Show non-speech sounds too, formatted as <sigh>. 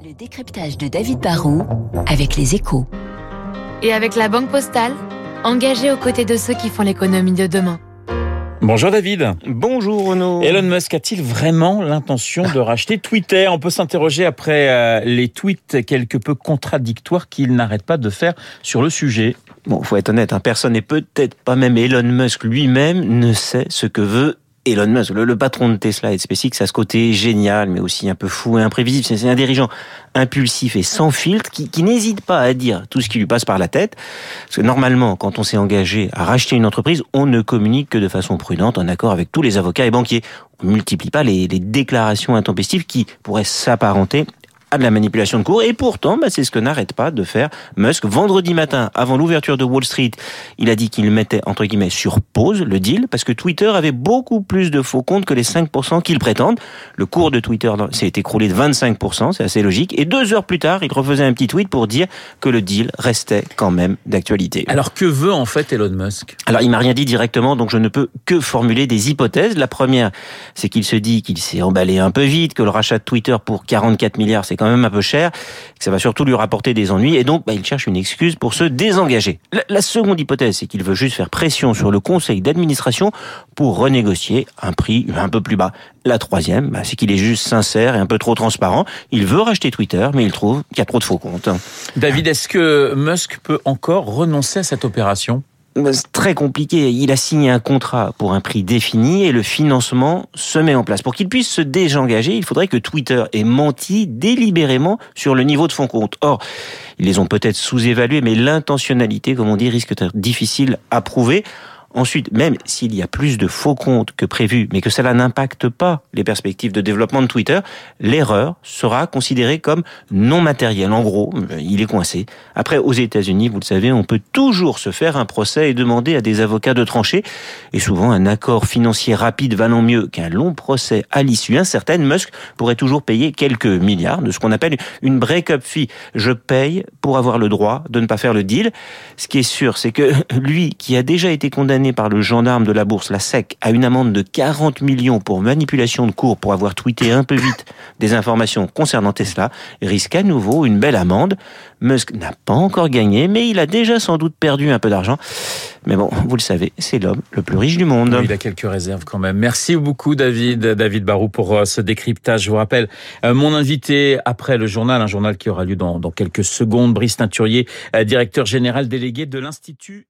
Le décryptage de David Barrault avec les échos. Et avec la Banque Postale, engagée aux côtés de ceux qui font l'économie de demain. Bonjour David. Bonjour Renaud. Elon Musk a-t-il vraiment l'intention de racheter Twitter? On peut s'interroger après euh, les tweets quelque peu contradictoires qu'il n'arrête pas de faire sur le sujet. Bon, faut être honnête, hein, personne, et peut-être pas même Elon Musk lui-même, ne sait ce que veut Elon Musk, le, patron de Tesla et de SpaceX, a ce côté génial, mais aussi un peu fou et imprévisible. C'est un dirigeant impulsif et sans filtre qui, n'hésite pas à dire tout ce qui lui passe par la tête. Parce que normalement, quand on s'est engagé à racheter une entreprise, on ne communique que de façon prudente, en accord avec tous les avocats et banquiers. On ne multiplie pas les, les déclarations intempestives qui pourraient s'apparenter à de la manipulation de cours. Et pourtant, bah, c'est ce que n'arrête pas de faire Musk. Vendredi matin, avant l'ouverture de Wall Street, il a dit qu'il mettait, entre guillemets, sur pause le deal parce que Twitter avait beaucoup plus de faux comptes que les 5% qu'il prétendent. Le cours de Twitter s'est écroulé de 25%, c'est assez logique. Et deux heures plus tard, il refaisait un petit tweet pour dire que le deal restait quand même d'actualité. Alors que veut en fait Elon Musk? Alors il m'a rien dit directement, donc je ne peux que formuler des hypothèses. La première, c'est qu'il se dit qu'il s'est emballé un peu vite, que le rachat de Twitter pour 44 milliards, c'est même un peu cher, que ça va surtout lui rapporter des ennuis, et donc bah, il cherche une excuse pour se désengager. La, seconde hypothèse, c'est qu'il veut juste faire pression sur le conseil d'administration pour renégocier un prix un peu plus bas. La troisième, bah, c'est qu'il est juste sincère et un peu trop transparent. Il veut racheter Twitter, mais il trouve qu'il y a trop de faux comptes. David, est-ce que Musk peut encore renoncer à cette opération? Très compliqué. Il a signé un contrat pour un prix défini et le financement se met en place. Pour qu'il puisse se désengager, il faudrait que Twitter ait menti délibérément sur le niveau de fonds compte. Or, ils les ont peut-être sous-évalués, mais l'intentionnalité, comme on dit, risque d'être difficile à prouver. Ensuite, même s'il y a plus de faux comptes que prévu, mais que cela n'impacte pas les perspectives de développement de Twitter, l'erreur sera considérée comme non matérielle. En gros, il est coincé. Après, aux États-Unis, vous le savez, on peut toujours se faire un procès et demander à des avocats de trancher. Et souvent, un accord financier rapide valant mieux qu'un long procès à l'issue incertaine, Musk pourrait toujours payer quelques milliards de ce qu'on appelle une break-up fee. Je paye pour avoir le droit de ne pas faire le deal. Ce qui est sûr, c'est que <laughs> lui, qui a déjà été condamné par le gendarme de la bourse, la SEC, à une amende de 40 millions pour manipulation de cours pour avoir tweeté un peu vite des informations concernant Tesla, risque à nouveau une belle amende. Musk n'a pas encore gagné, mais il a déjà sans doute perdu un peu d'argent. Mais bon, vous le savez, c'est l'homme le plus riche du monde. Il a quelques réserves quand même. Merci beaucoup David, David Barou pour euh, ce décryptage. Je vous rappelle, euh, mon invité après le journal, un journal qui aura lieu dans, quelques secondes, Brice Teinturier, euh, directeur général délégué de l'Institut.